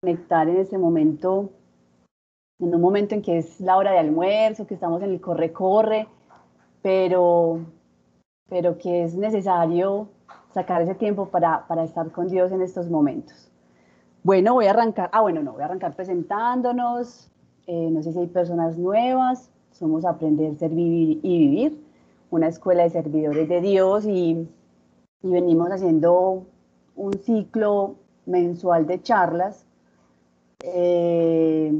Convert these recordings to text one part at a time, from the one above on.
conectar en ese momento, en un momento en que es la hora de almuerzo, que estamos en el corre-corre, pero, pero que es necesario sacar ese tiempo para, para estar con Dios en estos momentos. Bueno, voy a arrancar, ah, bueno, no, voy a arrancar presentándonos. Eh, no sé si hay personas nuevas. Somos Aprender, Servir y Vivir, una escuela de servidores de Dios y, y venimos haciendo un ciclo mensual de charlas. Eh,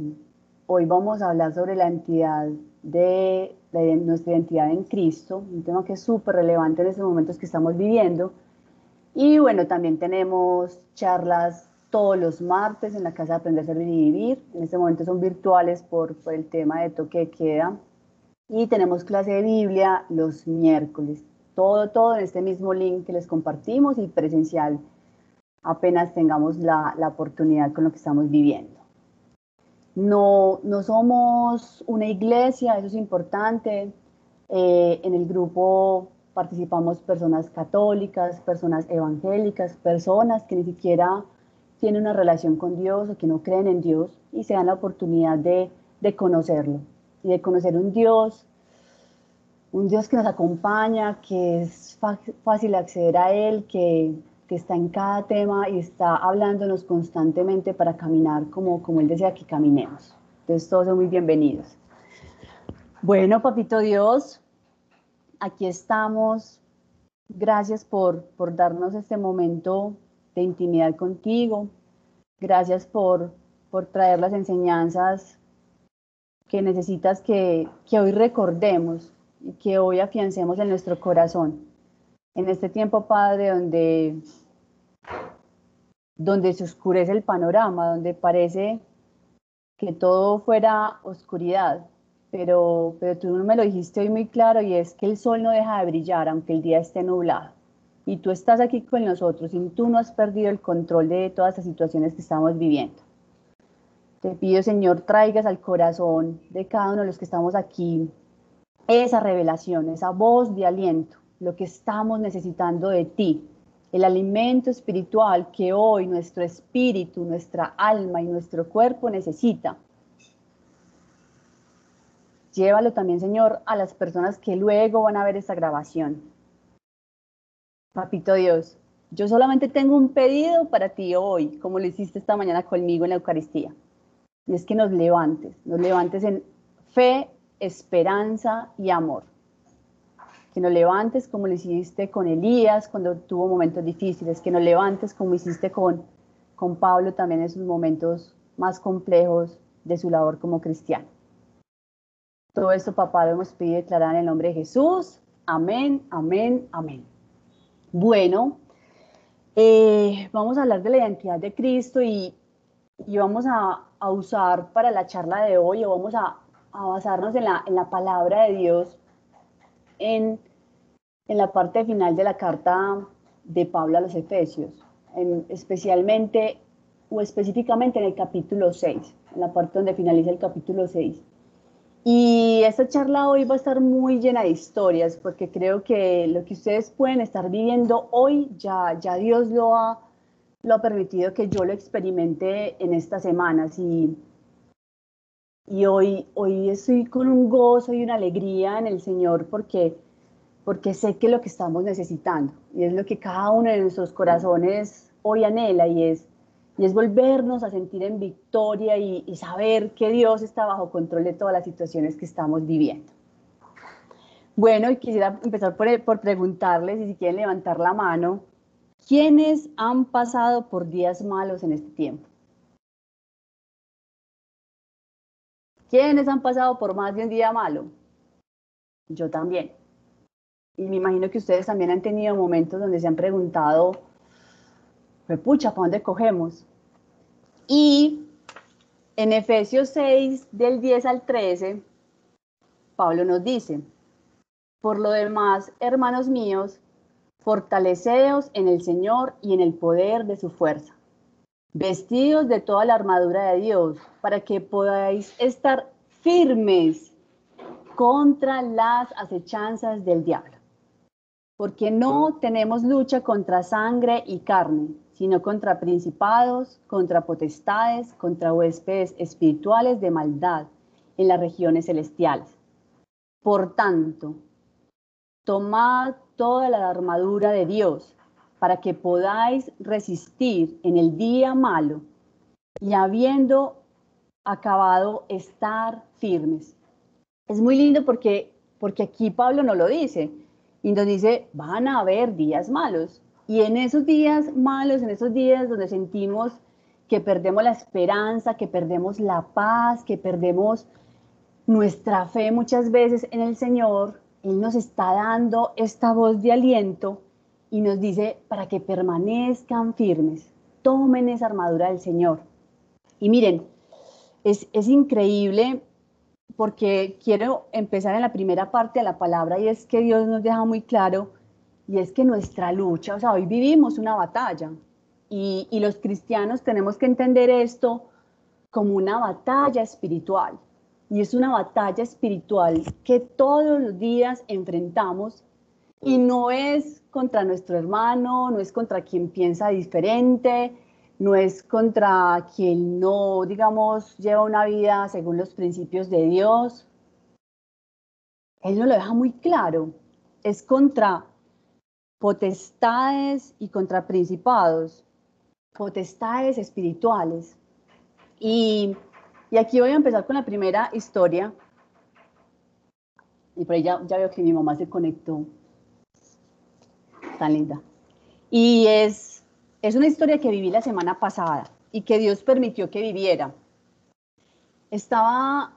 hoy vamos a hablar sobre la entidad de, nuestra identidad en Cristo, un tema que es súper relevante en estos momentos que estamos viviendo. Y bueno, también tenemos charlas todos los martes en la Casa de Aprender, Servir y Vivir. En este momento son virtuales por, por el tema de toque de queda. Y tenemos clase de Biblia los miércoles. Todo, todo en este mismo link que les compartimos y presencial apenas tengamos la, la oportunidad con lo que estamos viviendo. No, no somos una iglesia, eso es importante. Eh, en el grupo participamos personas católicas, personas evangélicas, personas que ni siquiera tienen una relación con Dios o que no creen en Dios y se dan la oportunidad de, de conocerlo y de conocer un Dios, un Dios que nos acompaña, que es fácil acceder a Él, que, que, está en cada tema y está hablándonos constantemente para caminar como, como Él desea que caminemos. Entonces todos son muy bienvenidos. Bueno, Papito Dios, aquí estamos. Gracias por, por darnos este momento de intimidad contigo. Gracias por, por traer las enseñanzas que necesitas que, que hoy recordemos y que hoy afiancemos en nuestro corazón. En este tiempo, Padre, donde, donde se oscurece el panorama, donde parece que todo fuera oscuridad, pero, pero tú me lo dijiste hoy muy claro y es que el sol no deja de brillar aunque el día esté nublado y tú estás aquí con nosotros y tú no has perdido el control de todas las situaciones que estamos viviendo. Te pido, Señor, traigas al corazón de cada uno de los que estamos aquí esa revelación, esa voz de aliento, lo que estamos necesitando de ti, el alimento espiritual que hoy nuestro espíritu, nuestra alma y nuestro cuerpo necesita. Llévalo también, Señor, a las personas que luego van a ver esta grabación Papito Dios, yo solamente tengo un pedido para ti hoy, como lo hiciste esta mañana conmigo en la Eucaristía. Y es que nos levantes, nos levantes en fe, esperanza y amor. Que nos levantes como lo hiciste con Elías cuando tuvo momentos difíciles, que nos levantes como hiciste con, con Pablo también en sus momentos más complejos de su labor como cristiano. Todo esto, papá, lo hemos pedido declarar en el nombre de Jesús. Amén, amén, amén. Bueno, eh, vamos a hablar de la identidad de Cristo y, vamos a, usar para la charla de hoy, o vamos a, basarnos en la, en la, palabra de Dios en, la parte final de la carta de Pablo a los Efesios, especialmente o específicamente en el capítulo 6, en la parte donde finaliza el capítulo 6. Y esta charla hoy va a estar muy llena de historias, porque creo que lo que ustedes pueden estar viviendo hoy, ya, ya Dios lo ha, lo ha permitido que yo lo experimente en estas semanas. Y, y hoy, hoy estoy con un gozo y una alegría en el Señor, porque, porque sé que lo que estamos necesitando, y es lo que cada uno de nuestros corazones hoy anhela, y es y es volvernos a sentir en victoria y, saber que Dios está bajo control de todas las situaciones que estamos viviendo. Bueno, y quisiera empezar por, por preguntarles, y si quieren levantar la mano, ¿quiénes han pasado por días malos en este tiempo? ¿Quiénes han pasado por más de un día malo? Yo también. Y me imagino que ustedes también han tenido momentos donde se han preguntado, pucha, ¿para dónde cogemos? Y en Efesios 6, del 10 al 13, Pablo nos dice, por lo demás, hermanos míos, fortaleceos en el Señor y en el poder de su fuerza, vestidos de toda la armadura de Dios, para que podáis estar firmes contra las acechanzas del diablo. Porque no tenemos lucha contra sangre y carne, sino contra principados, contra potestades, contra huéspedes espirituales de maldad en las regiones celestiales. Por tanto, tomad toda la armadura de Dios para que podáis resistir en el día malo y habiendo acabado estar firmes. Es muy lindo porque, porque aquí Pablo no lo dice y nos dice, van a haber días malos. Y en esos días malos, en esos días donde sentimos que perdemos la esperanza, que perdemos la paz, que perdemos nuestra fe muchas veces en el Señor, Él nos está dando esta voz de aliento y nos dice para que permanezcan firmes, tomen esa armadura del Señor. Y miren, es, es increíble porque quiero empezar en la primera parte de la palabra y es que Dios nos deja muy claro y es que nuestra lucha, o sea, hoy vivimos una batalla y, y los cristianos tenemos que entender esto como una batalla espiritual. Y es una batalla espiritual que todos los días enfrentamos y no es contra nuestro hermano, no es contra quien piensa diferente, no es contra quien no, digamos, lleva una vida según los principios de Dios. Él nos lo deja muy claro. Es contra potestades y contra principados, potestades espirituales. Y, y, aquí voy a empezar con la primera historia. Y por ahí ya veo que mi mamá se conectó. Tan linda. Y es es una historia que viví la semana pasada y que Dios permitió que viviera. Estaba,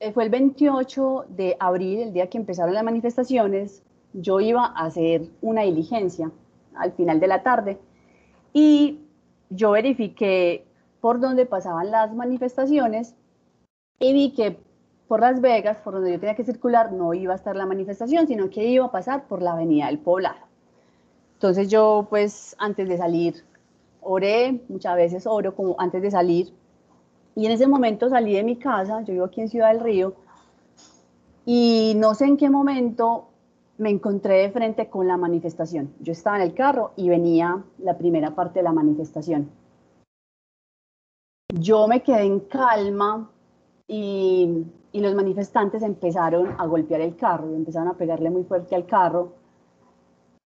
eh, fue el 28 de abril, el día que empezaron las manifestaciones. Yo iba a hacer una diligencia al final de la tarde y yo verifiqué por dónde pasaban las manifestaciones y vi que por Las Vegas, por donde yo tenía que circular, no iba a estar la manifestación, sino que iba a pasar por la Avenida del Poblado. Entonces yo pues antes de salir oré, muchas veces oro como antes de salir. Y en ese momento salí de mi casa, yo vivo aquí en Ciudad del Río, y no sé en qué momento me encontré de frente con la manifestación. Yo estaba en el carro y venía la primera parte de la manifestación. Yo me quedé en calma y, y los manifestantes empezaron a golpear el carro empezaron a pegarle muy fuerte al carro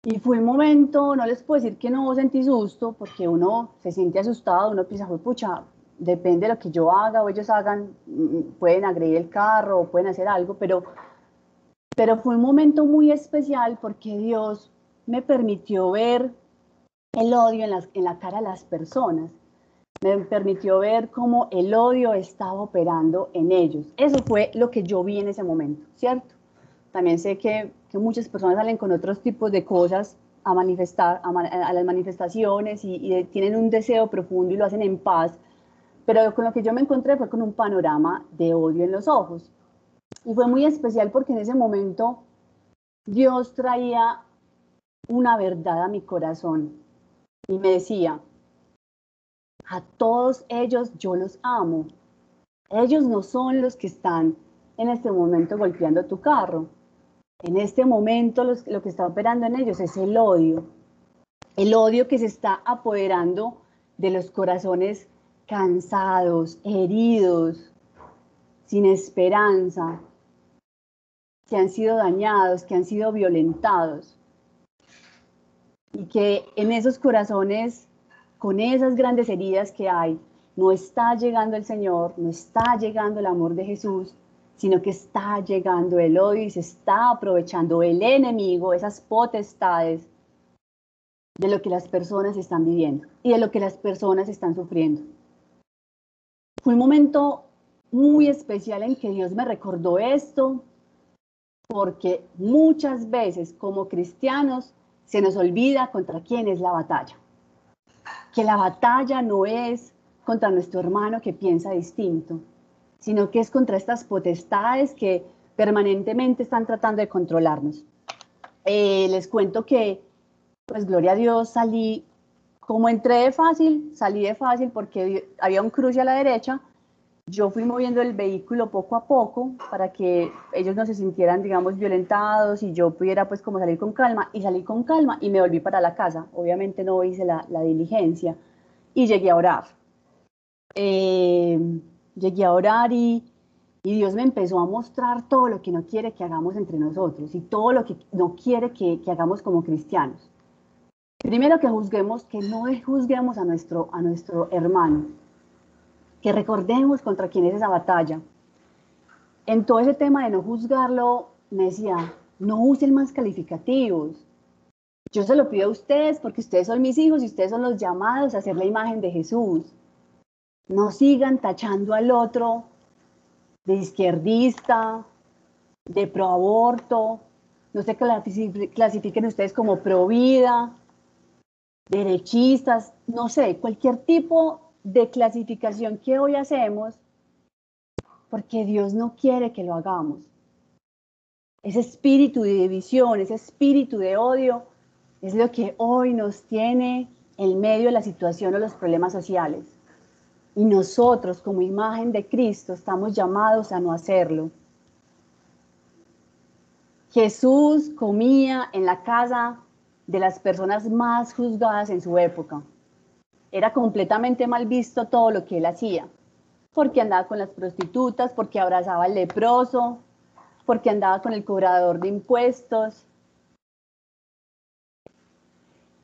y fue un momento, no les puedo decir que no sentí susto, porque uno se siente asustado, uno piensa, pucha, depende de lo que yo haga o ellos hagan, mm, pueden agredir el carro o pueden hacer algo, pero, pero fue un momento muy especial porque Dios me permitió ver el odio en, en la cara de las personas, me permitió ver cómo el odio estaba operando en ellos. Eso fue lo que yo vi en ese momento, ¿cierto? También sé que que muchas personas salen con otros tipos de cosas a manifestar, a, las manifestaciones y, tienen un deseo profundo y lo hacen en paz, pero con lo que yo me encontré fue con un panorama de odio en los ojos. Y fue muy especial porque en ese momento Dios traía una verdad a mi corazón y me decía, a todos ellos yo los amo. Ellos no son los que están en este momento golpeando tu carro en este momento lo que está operando en ellos es el odio, el odio que se está apoderando de los corazones cansados, heridos, sin esperanza, que han sido dañados, que han sido violentados. Y que en esos corazones, con esas grandes heridas que hay, no está llegando el Señor, no está llegando el amor de Jesús, sino que está llegando el odio y se está aprovechando el enemigo, esas potestades de lo que las personas están viviendo y de lo que las personas están sufriendo. Fue un momento muy especial en que Dios me recordó esto, porque muchas veces como cristianos se nos olvida contra quién es la batalla. Que la batalla no es contra nuestro hermano que piensa distinto, sino que es contra estas potestades que permanentemente están tratando de controlarnos. Eh, les cuento que, pues gloria a Dios, salí, como entré de fácil, salí de fácil porque había un cruce a la derecha, yo fui moviendo el vehículo poco a poco para que ellos no se sintieran, digamos, violentados y yo pudiera pues como salir con calma y salí con calma y me volví para la casa. Obviamente no hice la, diligencia y llegué a orar. Eh, llegué a orar y, Dios me empezó a mostrar todo lo que no quiere que hagamos entre nosotros y todo lo que no quiere que, que hagamos como cristianos. Primero que juzguemos, que no juzguemos a nuestro, a nuestro hermano, que recordemos contra quién es esa batalla. En todo ese tema de no juzgarlo, me decía, no usen más calificativos. Yo se lo pido a ustedes porque ustedes son mis hijos y ustedes son los llamados a hacer la imagen de Jesús. No sigan tachando al otro de izquierdista, de pro aborto, no se clasifiquen ustedes como pro vida, derechistas, no sé, cualquier tipo de clasificación que hoy hacemos porque Dios no quiere que lo hagamos. Ese espíritu de división, ese espíritu de odio es lo que hoy nos tiene en medio de la situación o los problemas sociales. Y nosotros como imagen de Cristo estamos llamados a no hacerlo. Jesús comía en la casa de las personas más juzgadas en su época era completamente mal visto todo lo que él hacía, porque andaba con las prostitutas, porque abrazaba al leproso, porque andaba con el cobrador de impuestos.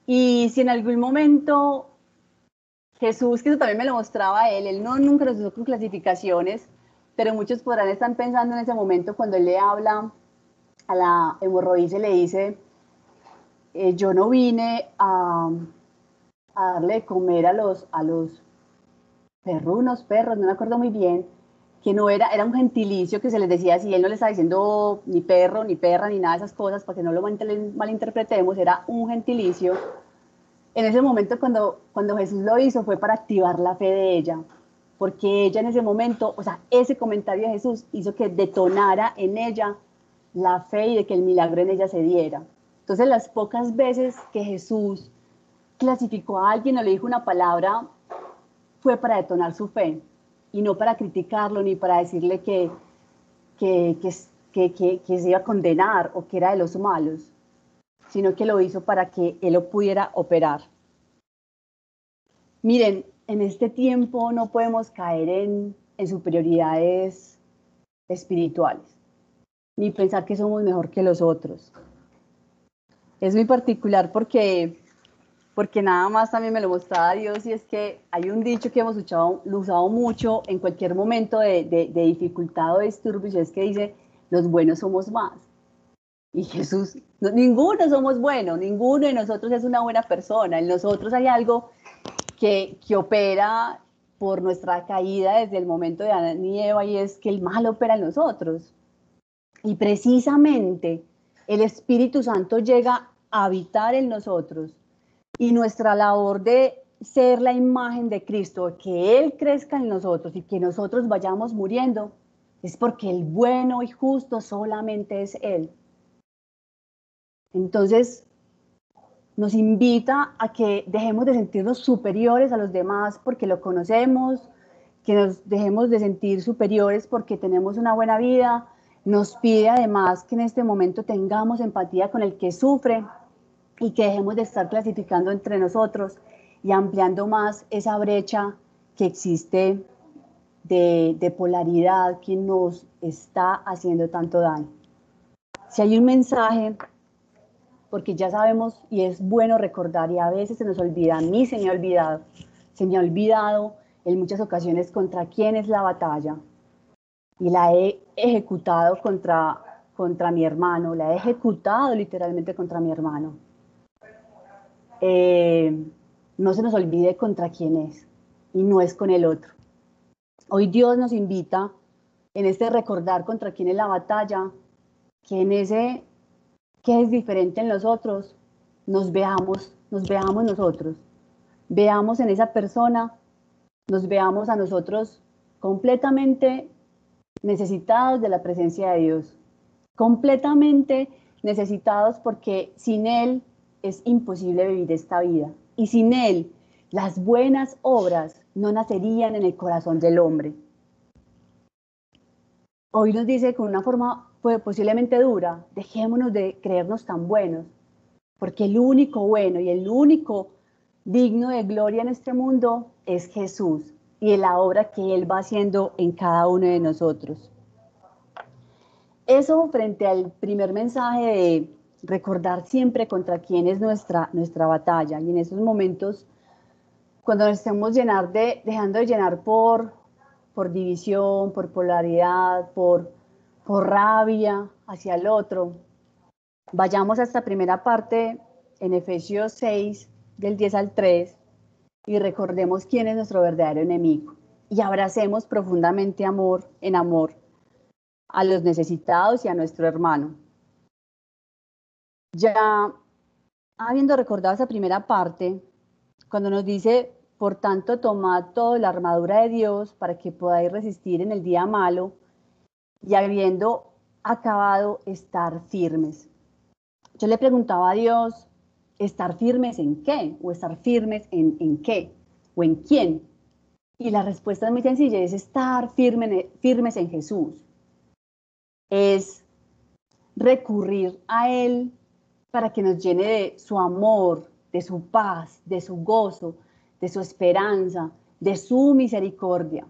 Y si en algún momento Jesús, que eso también me lo mostraba él, él no nunca nos usó con clasificaciones, pero muchos podrán estar pensando en ese momento cuando él le habla a la hemorroísa y le dice, eh, yo no vine a, a darle de comer a los, a los perrunos, perros, no me acuerdo muy bien, que no era, era un gentilicio que se les decía así, él no le estaba diciendo ni perro, ni perra, ni nada de esas cosas, para que no lo malinterpretemos, era un gentilicio. En ese momento cuando, cuando Jesús lo hizo fue para activar la fe de ella, porque ella en ese momento, o sea, ese comentario de Jesús hizo que detonara en ella la fe y de que el milagro en ella se diera. Entonces las pocas veces que Jesús clasificó a alguien o le dijo una palabra fue para detonar su fe y no para criticarlo ni para decirle que, que, que, que, se iba a condenar o que era de los malos, sino que lo hizo para que él lo pudiera operar. Miren, en este tiempo no podemos caer en, en superioridades espirituales, ni pensar que somos mejor que los otros. Es muy particular porque porque nada más también me lo mostraba Dios y es que hay un dicho que hemos usado, mucho en cualquier momento de, de, dificultad o disturbio y es que dice, los buenos somos más. Y Jesús, ninguno somos buenos, ninguno de nosotros es una buena persona, en nosotros hay algo que, que opera por nuestra caída desde el momento de Adán y Eva y es que el mal opera en nosotros. Y precisamente el Espíritu Santo llega a habitar en nosotros y nuestra labor de ser la imagen de Cristo, que Él crezca en nosotros y que nosotros vayamos muriendo, es porque el bueno y justo solamente es Él. Entonces, nos invita a que dejemos de sentirnos superiores a los demás porque lo conocemos, que nos dejemos de sentir superiores porque tenemos una buena vida. Nos pide además que en este momento tengamos empatía con el que sufre, y que dejemos de estar clasificando entre nosotros y ampliando más esa brecha que existe de, polaridad que nos está haciendo tanto daño. Si hay un mensaje, porque ya sabemos y es bueno recordar y a veces se nos olvida, a mí se me ha olvidado, se me ha olvidado en muchas ocasiones contra quién es la batalla y la he ejecutado contra, contra mi hermano, la he ejecutado literalmente contra mi hermano. Eh, no se nos olvide contra quién es y no es con el otro. Hoy Dios nos invita en este recordar contra quién es la batalla, que en ese que es diferente en nosotros, nos veamos, nos veamos nosotros, veamos en esa persona, nos veamos a nosotros completamente necesitados de la presencia de Dios, completamente necesitados porque sin Él es imposible vivir esta vida. Y sin Él, las buenas obras no nacerían en el corazón del hombre. hoy nos dice con una forma pues, posiblemente dura, dejémonos de creernos tan buenos, porque el único bueno y el único digno de gloria en este mundo es Jesús y en la obra que Él va haciendo en cada uno de nosotros. Eso frente al primer mensaje de recordar siempre contra quién es nuestra, nuestra batalla y en esos momentos cuando nos estemos llenar de, dejando de llenar por, por división, por polaridad, por, por rabia hacia el otro, vayamos a esta primera parte en Efesios 6, del 10 al 3, y recordemos quién es nuestro verdadero enemigo y abracemos profundamente amor en amor a los necesitados y a nuestro hermano. Ya habiendo recordado esa primera parte, cuando nos dice, por tanto, tomad toda la armadura de Dios para que podáis resistir en el día malo y habiendo acabado estar firmes. Yo le preguntaba a Dios, ¿estar firmes en qué? ¿O estar firmes en, en qué? ¿O en quién? Y la respuesta es muy sencilla, es estar firmes en Jesús. Es recurrir a Él para que nos llene de su amor, de su paz, de su gozo, de su esperanza, de su misericordia.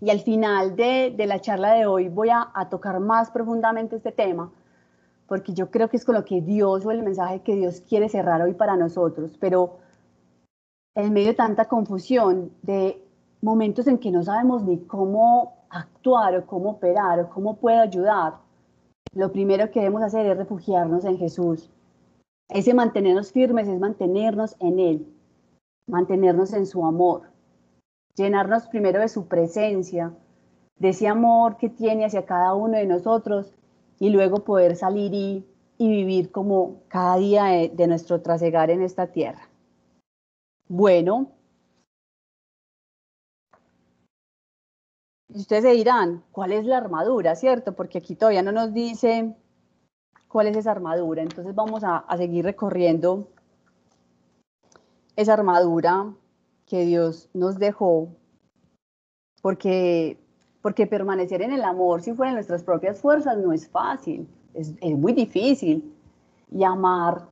Y al final de, la charla de hoy voy a, a, tocar más profundamente este tema, porque yo creo que es con lo que Dios o el mensaje que Dios quiere cerrar hoy para nosotros, pero en medio de tanta confusión, de momentos en que no sabemos ni cómo actuar o cómo operar o cómo puedo ayudar, lo primero que debemos hacer es refugiarnos en Jesús. Ese mantenernos firmes es mantenernos en Él, mantenernos en su amor, llenarnos primero de su presencia, de ese amor que tiene hacia cada uno de nosotros y luego poder salir y, vivir como cada día de, nuestro trasegar en esta tierra. Bueno, Y ustedes se dirán, ¿cuál es la armadura, cierto? Porque aquí todavía no nos dice cuál es esa armadura. Entonces vamos a, seguir recorriendo esa armadura que Dios nos dejó, porque, porque permanecer en el amor, si fueran nuestras propias fuerzas, no es fácil, es, es muy difícil. Y amar,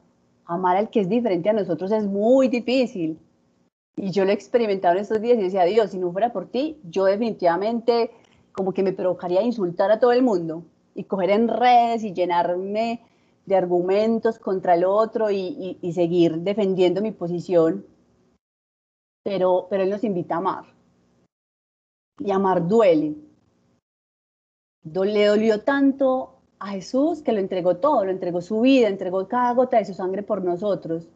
amar al que es diferente a nosotros es muy difícil. Y yo lo he experimentado en estos días y decía, Dios, si no fuera por ti, yo definitivamente como que me provocaría insultar a todo el mundo y coger en redes y llenarme de argumentos contra el otro y, seguir defendiendo mi posición. Pero, pero Él nos invita a amar. Y amar duele. Le dolió tanto a Jesús que lo entregó todo, lo entregó su vida, entregó cada gota de su sangre por nosotros.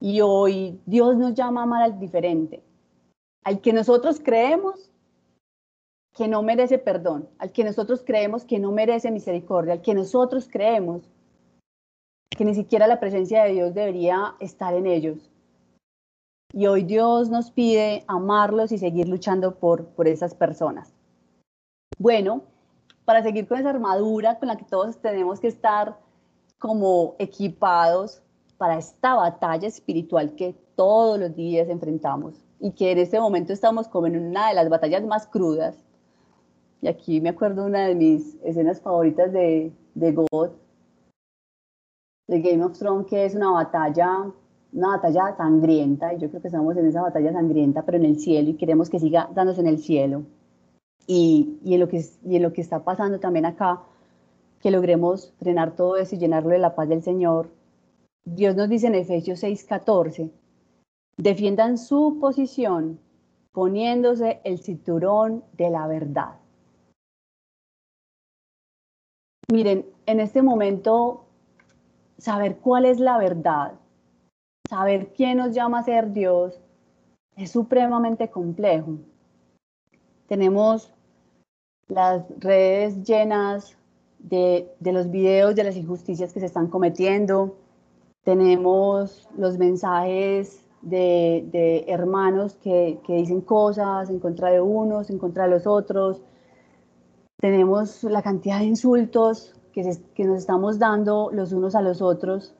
Y hoy Dios nos llama a amar al diferente, al que nosotros creemos que no merece perdón, al que nosotros creemos que no merece misericordia, al que nosotros creemos que ni siquiera la presencia de Dios debería estar en ellos. Y hoy Dios nos pide amarlos y seguir luchando por, por esas personas. Bueno, para seguir con esa armadura con la que todos tenemos que estar como equipados, para esta batalla espiritual que todos los días enfrentamos y que en este momento estamos como en una de las batallas más crudas. Y aquí me acuerdo una de mis escenas favoritas de, de God, de Game of Thrones, que es una batalla, una batalla sangrienta, y yo creo que estamos en esa batalla sangrienta, pero en el cielo, y queremos que siga dándose en el cielo. Y, y, en lo que, y en lo que está pasando también acá, que logremos frenar todo eso y llenarlo de la paz del Señor, Dios nos dice en Efesios 6:14, defiendan su posición poniéndose el cinturón de la verdad. Miren, en este momento, saber cuál es la verdad, saber quién nos llama a ser Dios, es supremamente complejo. Tenemos las redes llenas de, de los videos de las injusticias que se están cometiendo, tenemos los mensajes de, hermanos que, dicen cosas en contra de unos, en contra de los otros. Tenemos la cantidad de insultos que, que nos estamos dando los unos a los otros.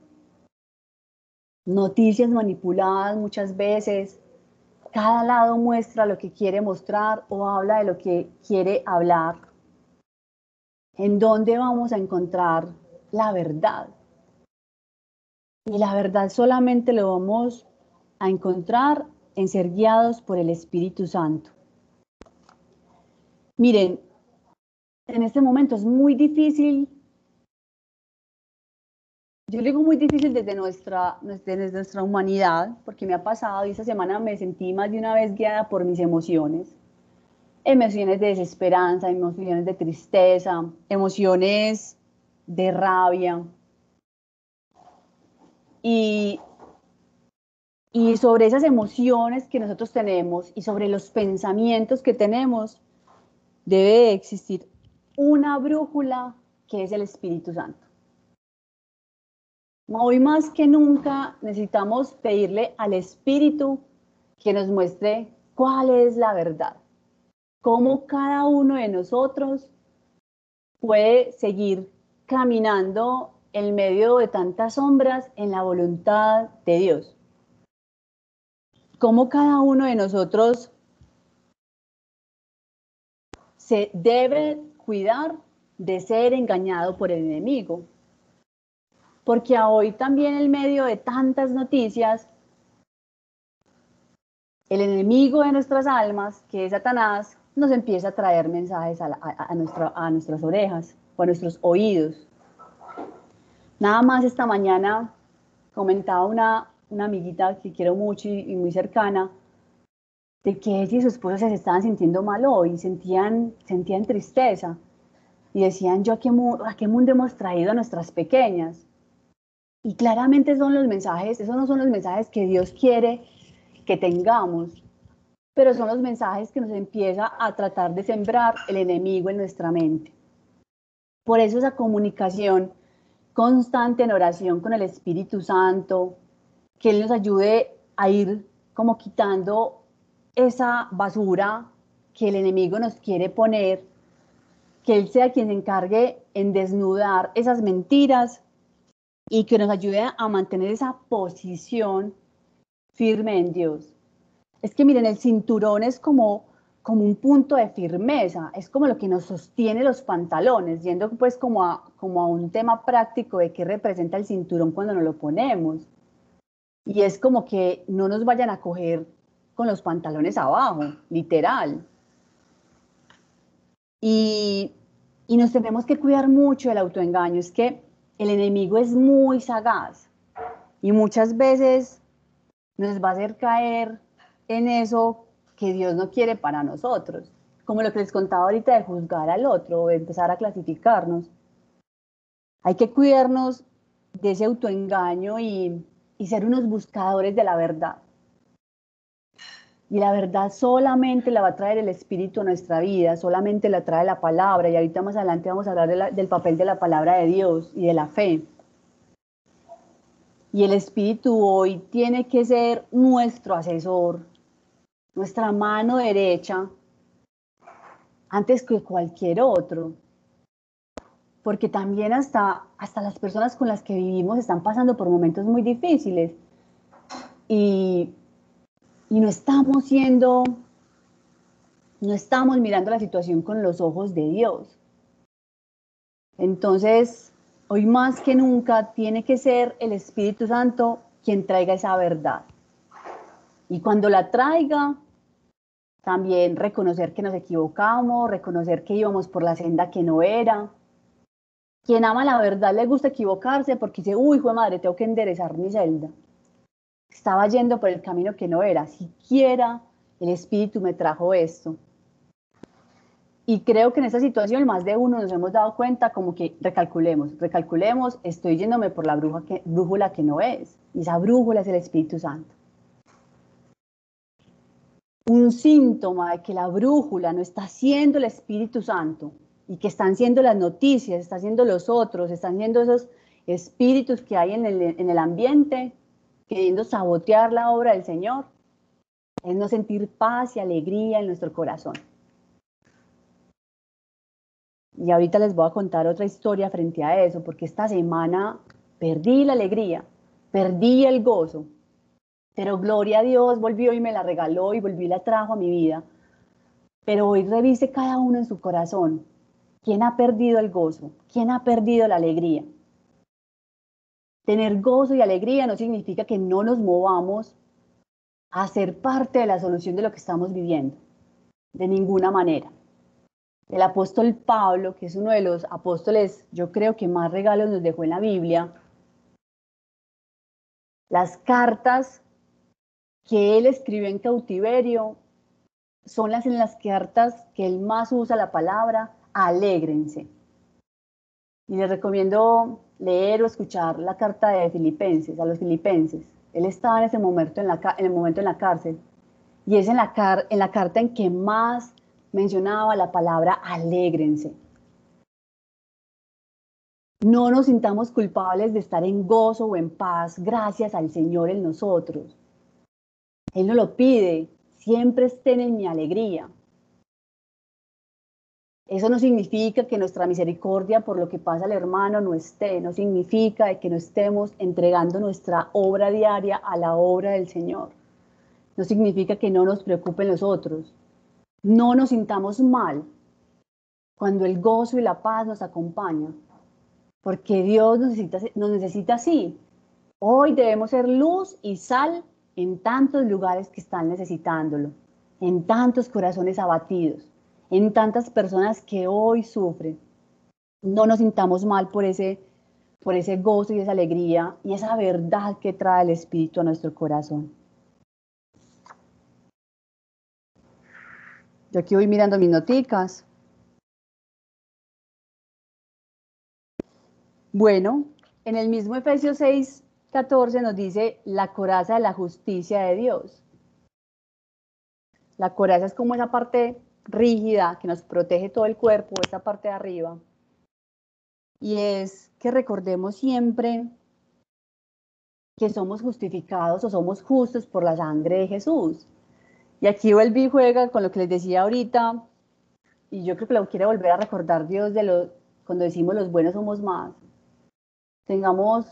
Noticias manipuladas muchas veces. Cada lado muestra lo que quiere mostrar o habla de lo que quiere hablar. en dónde vamos a encontrar la verdad. Y la verdad solamente lo vamos a encontrar en ser guiados por el Espíritu Santo. Miren, en este momento es muy difícil, yo digo muy difícil desde nuestra, desde nuestra humanidad, porque me ha pasado y esta semana me sentí más de una vez guiada por mis emociones. Emociones de desesperanza, emociones de tristeza, emociones de rabia. Y y sobre esas emociones que nosotros tenemos y sobre los pensamientos que tenemos, debe existir una brújula que es el Espíritu Santo. Hoy más que nunca necesitamos pedirle al Espíritu que nos muestre cuál es la verdad, cómo cada uno de nosotros puede seguir caminando en medio de tantas sombras en la voluntad de Dios cómo cada uno de nosotros se debe cuidar de ser engañado por el enemigo. Porque hoy también en medio de tantas noticias, el enemigo de nuestras almas, que es Satanás, nos empieza a traer mensajes a, nuestras orejas o a nuestros oídos. Nada más esta mañana comentaba una, amiguita que quiero mucho y, muy cercana, de que ella y su esposa se estaban sintiendo mal hoy, sentían, sentían tristeza y decían, yo a qué mundo hemos traído a nuestras pequeñas. Y claramente son los mensajes, esos no son los mensajes que Dios quiere que tengamos, pero son los mensajes que nos empieza a tratar de sembrar el enemigo en nuestra mente. Por eso esa comunicación constante en oración con el Espíritu Santo, que Él nos ayude a ir como quitando esa basura que el enemigo nos quiere poner, que Él sea quien se encargue en desnudar esas mentiras y que nos ayude a mantener esa posición firme en Dios. Es que miren, el cinturón es como, como un punto de firmeza, es como lo que nos sostiene los pantalones, yendo pues como a, como a un tema práctico de qué representa el cinturón cuando nos lo ponemos. Y es como que no nos vayan a coger con los pantalones abajo, literal. Y, y nos tenemos que cuidar mucho del autoengaño. Es que el enemigo es muy sagaz y muchas veces nos va a hacer caer en eso que Dios no quiere para nosotros. Como lo que les contaba ahorita de juzgar al otro, de empezar a clasificarnos. Hay que cuidarnos de ese autoengaño y, y ser unos buscadores de la verdad. Y la verdad solamente la va a traer el Espíritu a nuestra vida, solamente la trae la palabra. Y ahorita más adelante vamos a hablar del papel de la palabra de Dios y de la fe. Y el Espíritu hoy tiene que ser nuestro asesor, nuestra mano derecha, antes que cualquier otro porque también hasta, hasta las personas con las que vivimos están pasando por momentos muy difíciles y, y no estamos siendo, no estamos mirando la situación con los ojos de Dios. Entonces, hoy más que nunca tiene que ser el Espíritu Santo quien traiga esa verdad. Y cuando la traiga, también reconocer que nos equivocamos, reconocer que íbamos por la senda que no era, quien ama la verdad le gusta equivocarse porque dice, uy, hijo de madre, tengo que enderezar mi celda. Estaba yendo por el camino que no era. Siquiera el Espíritu me trajo esto. Y creo que en esta situación más de uno nos hemos dado cuenta como que recalculemos, recalculemos, estoy yéndome por la brújula que no es. Y esa brújula es el Espíritu Santo. Un síntoma de que la brújula no está siendo el Espíritu Santo y que están siendo las noticias, están siendo los otros, están siendo esos espíritus que hay en el ambiente queriendo sabotear la obra del Señor, es no sentir paz y alegría en nuestro corazón. Y ahorita les voy a contar otra historia frente a eso, porque esta semana perdí la alegría, perdí el gozo, pero gloria a Dios volvió y me la regaló y volvió y la trajo a mi vida. Pero hoy revise cada uno en su corazón ¿Quién ha perdido el gozo? ¿Quién ha perdido la alegría? Tener gozo y alegría no significa que no nos movamos a ser parte de la solución de lo que estamos viviendo, de ninguna manera. El apóstol Pablo, que es uno de los apóstoles, yo creo que más regalos nos dejó en la Biblia, las cartas que él escribió en cautiverio son las en las cartas que él más usa la palabra alégrense. Y les recomiendo leer o escuchar la carta de Filipenses, a los filipenses. Él estaba en ese momento en, la, el momento en la cárcel y es en la, en la carta en que más mencionaba la palabra alégrense. No nos sintamos culpables de estar en gozo o en paz gracias al Señor en nosotros. Él nos lo pide, siempre estén en mi alegría. Eso no significa que nuestra misericordia por lo que pasa al hermano no esté, no significa que no estemos entregando nuestra obra diaria a la obra del Señor. No significa que no nos preocupen los otros. No nos sintamos mal cuando el gozo y la paz nos acompañan, porque Dios nos necesita, nos necesita así. Hoy debemos ser luz y sal en tantos lugares que están necesitándolo, en tantos corazones abatidos en tantas personas que hoy sufren. No nos sintamos mal por ese, por ese gozo y esa alegría y esa verdad que trae el Espíritu a nuestro corazón. Yo aquí voy mirando mis noticas. Bueno, en el mismo Efesios 6, 14 nos dice la coraza de la justicia de Dios. La coraza es como esa parte rígida que nos protege todo el cuerpo, esta parte de arriba. Y es que recordemos siempre que somos justificados o somos justos por la sangre de Jesús. Y aquí vuelve y juega con lo que les decía ahorita, y yo creo que lo quiere volver a recordar Dios de lo, cuando decimos los buenos somos más. Tengamos,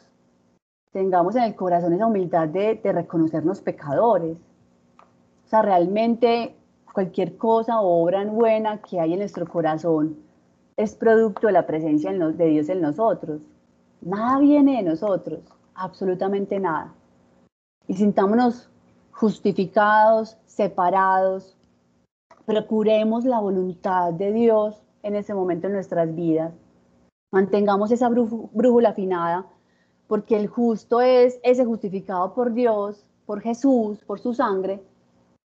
tengamos en el corazón esa humildad de, de reconocernos pecadores. O sea, realmente cualquier cosa obra buena que hay en nuestro corazón es producto de la presencia de Dios en nosotros. Nada viene de nosotros, absolutamente nada. Y sintámonos justificados, separados. Procuremos la voluntad de Dios en ese momento en nuestras vidas. Mantengamos esa brújula afinada, porque el justo es ese justificado por Dios, por Jesús, por su sangre,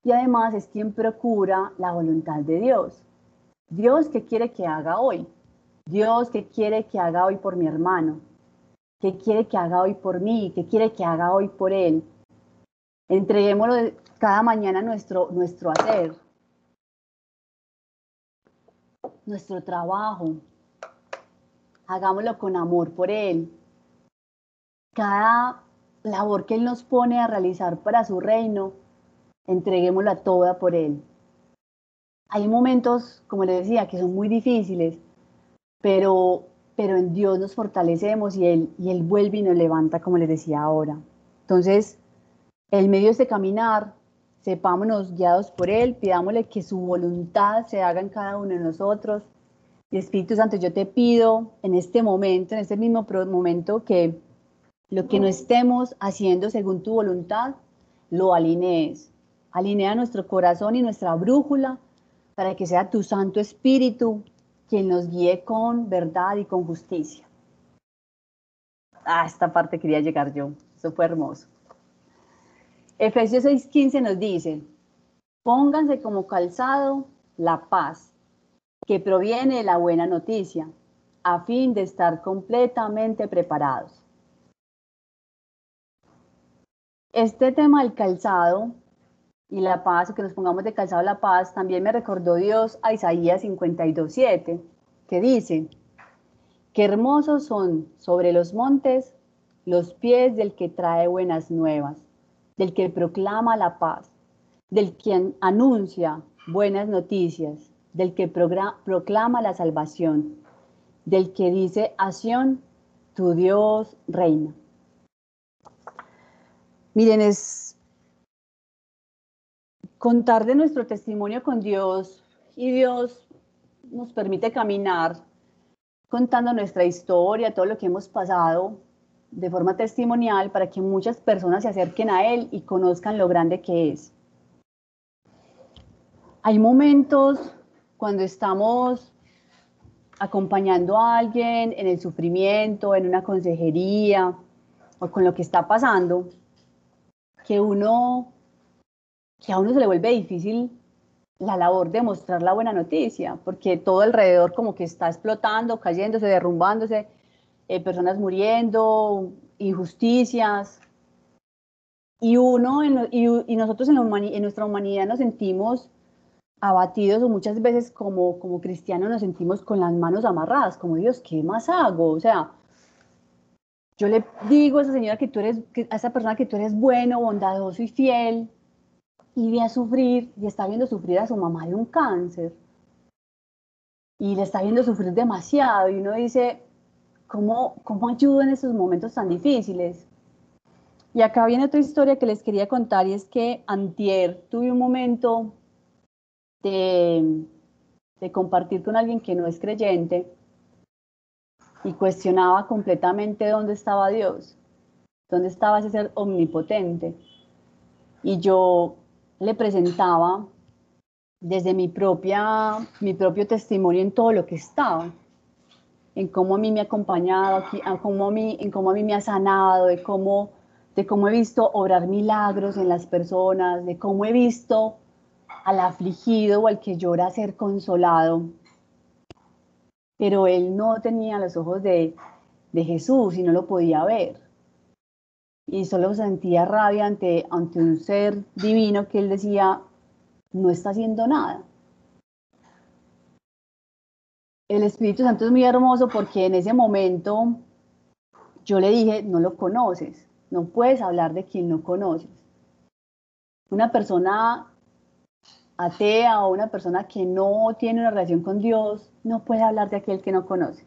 y además es quien procura la voluntad de Dios. Dios, ¿qué quiere que haga hoy? Dios, ¿qué quiere que haga hoy por mi hermano? ¿Qué quiere que haga hoy por mí? ¿Qué quiere que haga hoy por él? Entreguémoslo cada mañana nuestro, nuestro hacer, nuestro trabajo. Hagámoslo con amor por él. Cada labor que él nos pone a realizar para su reino, entreguémosla toda por Él. Hay momentos, como les decía, que son muy difíciles, pero, pero en Dios nos fortalecemos y Él, y Él vuelve y nos levanta, como les decía ahora. Entonces, el medio es de caminar, sepámonos guiados por Él, pidámosle que su voluntad se haga en cada uno de nosotros. Y Espíritu Santo, yo te pido en este momento, en este mismo momento, que lo que no estemos haciendo según tu voluntad, lo alinees, Alinea nuestro corazón y nuestra brújula para que sea tu Santo Espíritu quien nos guíe con verdad y con justicia. Ah, esta parte quería llegar yo. Eso fue hermoso. Efesios 6:15 nos dice, pónganse como calzado la paz, que proviene de la buena noticia, a fin de estar completamente preparados. Este tema del calzado y la paz, que nos pongamos de calzado la paz, también me recordó Dios a Isaías 52.7, que dice, qué hermosos son sobre los montes los pies del que trae buenas nuevas, del que proclama la paz, del que anuncia buenas noticias, del que proclama la salvación, del que dice, Asión, tu Dios reina. Miren, es contar de nuestro testimonio con Dios y Dios nos permite caminar contando nuestra historia, todo lo que hemos pasado de forma testimonial para que muchas personas se acerquen a Él y conozcan lo grande que es. Hay momentos cuando estamos acompañando a alguien en el sufrimiento, en una consejería o con lo que está pasando, que uno, que a uno se le vuelve difícil la labor de mostrar la buena noticia, porque todo alrededor como que está explotando, cayéndose, derrumbándose, eh, personas muriendo, injusticias. Y uno, y, nosotros en, en, nuestra humanidad nos sentimos abatidos o muchas veces como, como cristianos nos sentimos con las manos amarradas, como Dios, ¿qué más hago? O sea, yo le digo a esa señora que tú eres, a esa persona que tú eres bueno, bondadoso y fiel, y ve a sufrir, y está viendo sufrir a su mamá de un cáncer, y le está viendo sufrir demasiado, y uno dice, ¿cómo, cómo ayudo en esos momentos tan difíciles? Y acá viene otra historia que les quería contar, y es que antier tuve un momento de, de compartir con alguien que no es creyente, y cuestionaba completamente dónde estaba Dios, dónde estaba ese ser omnipotente. Y yo le presentaba desde mi, propia, mi propio testimonio en todo lo que estaba, en cómo a mí me ha acompañado, en cómo a mí, en cómo a mí me ha sanado, de cómo, de cómo he visto obrar milagros en las personas, de cómo he visto al afligido o al que llora ser consolado. Pero él no tenía los ojos de, de Jesús y no lo podía ver y solo sentía rabia ante, ante un ser divino que él decía, no está haciendo nada. El Espíritu Santo es muy hermoso porque en ese momento yo le dije, no lo conoces, no puedes hablar de quien no conoces. Una persona atea o una persona que no tiene una relación con Dios no puede hablar de aquel que no conoce.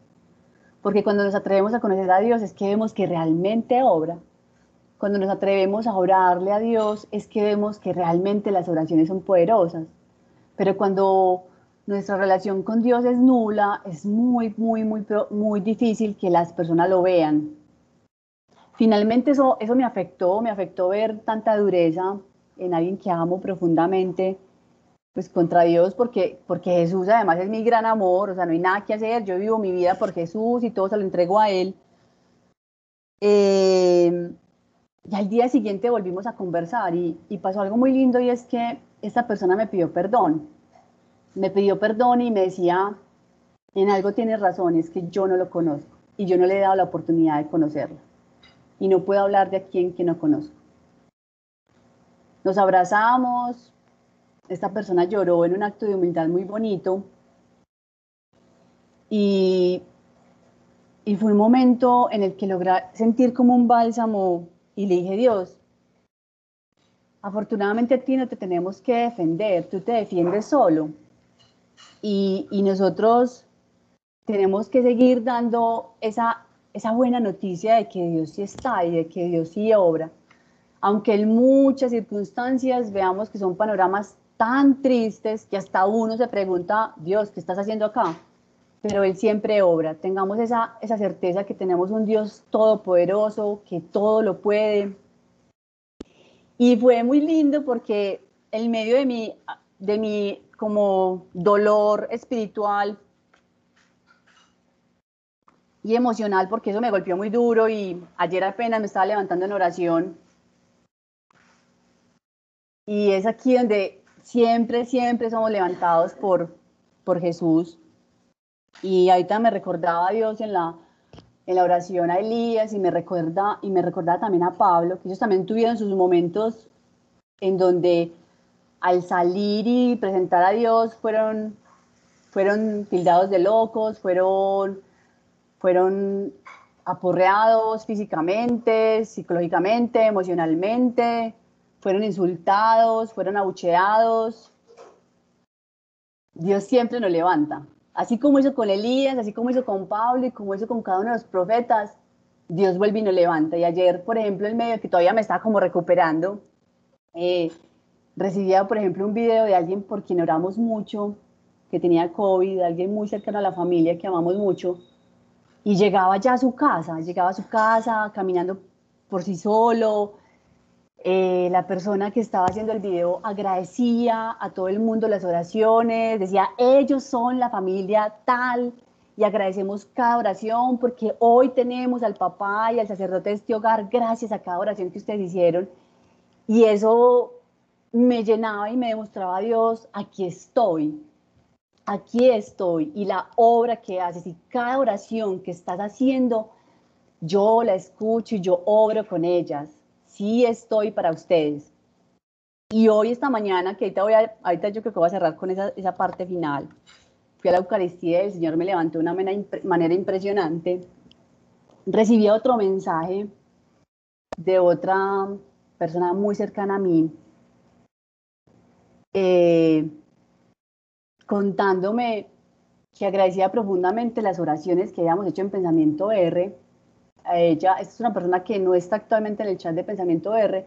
Porque cuando nos atrevemos a conocer a Dios es que vemos que realmente obra cuando nos atrevemos a orarle a Dios es que vemos que realmente las oraciones son poderosas. Pero cuando nuestra relación con Dios es nula, es muy, muy, muy, muy difícil que las personas lo vean. Finalmente eso, eso me afectó, me afectó ver tanta dureza en alguien que amo profundamente, pues contra Dios, porque, porque Jesús además es mi gran amor, o sea, no hay nada que hacer, yo vivo mi vida por Jesús y todo se lo entrego a Él. Eh, y al día siguiente volvimos a conversar y, pasó algo muy lindo y es que esta persona me pidió perdón. Me pidió perdón y me decía, en algo tienes razón, es que yo no lo conozco y yo no le he dado la oportunidad de conocerlo. Y no puedo hablar de quien que no conozco. Nos abrazamos, esta persona lloró en un acto de humildad muy bonito y fue un momento en el que logré sentir como un bálsamo y le dije, Dios, afortunadamente a ti no te tenemos que defender, tú te defiendes solo. Y, nosotros tenemos que seguir dando esa, esa buena noticia de que Dios sí está y de que Dios sí obra. Aunque en muchas circunstancias veamos que son panoramas tan tristes que hasta uno se pregunta, Dios, ¿qué estás haciendo acá? Pero Él siempre obra. Tengamos esa, esa certeza que tenemos un Dios todopoderoso, que todo lo puede. Y fue muy lindo porque en medio de mi, de mi como dolor espiritual y emocional, porque eso me golpeó muy duro y ayer apenas me estaba levantando en oración. Y es aquí donde siempre, siempre somos levantados por, por Jesús y ahorita me recordaba a Dios en la, en la oración a Elías y me, recuerda, y me recordaba también a Pablo, que ellos también tuvieron sus momentos en donde al salir y presentar a Dios fueron, fueron tildados de locos, fueron, fueron aporreados físicamente, psicológicamente, emocionalmente, fueron insultados, fueron abucheados. Dios siempre nos levanta. Así como hizo con Elías, así como hizo con Pablo y como hizo con cada uno de los profetas, Dios vuelve y nos levanta. Y ayer, por ejemplo, en medio que todavía me estaba como recuperando, eh, recibía, por ejemplo, un video de alguien por quien oramos mucho que tenía COVID, alguien muy cercano a la familia que amamos mucho, y llegaba ya a su casa, llegaba a su casa caminando por sí solo. Eh, la persona que estaba haciendo el video agradecía a todo el mundo las oraciones, decía, ellos son la familia tal, y agradecemos cada oración porque hoy tenemos al papá y al sacerdote de este hogar gracias a cada oración que ustedes hicieron. Y eso me llenaba y me demostraba a Dios, aquí estoy, aquí estoy. Y la obra que haces y cada oración que estás haciendo, yo la escucho y yo obro con ellas. Sí estoy para ustedes. Y hoy, esta mañana, que ahorita, voy a, ahorita yo creo que voy a cerrar con esa, esa parte final, fui a la Eucaristía y el Señor me levantó de una manera impresionante. Recibí otro mensaje de otra persona muy cercana a mí, eh, contándome que agradecía profundamente las oraciones que habíamos hecho en Pensamiento R. A ella, esta es una persona que no está actualmente en el chat de Pensamiento R,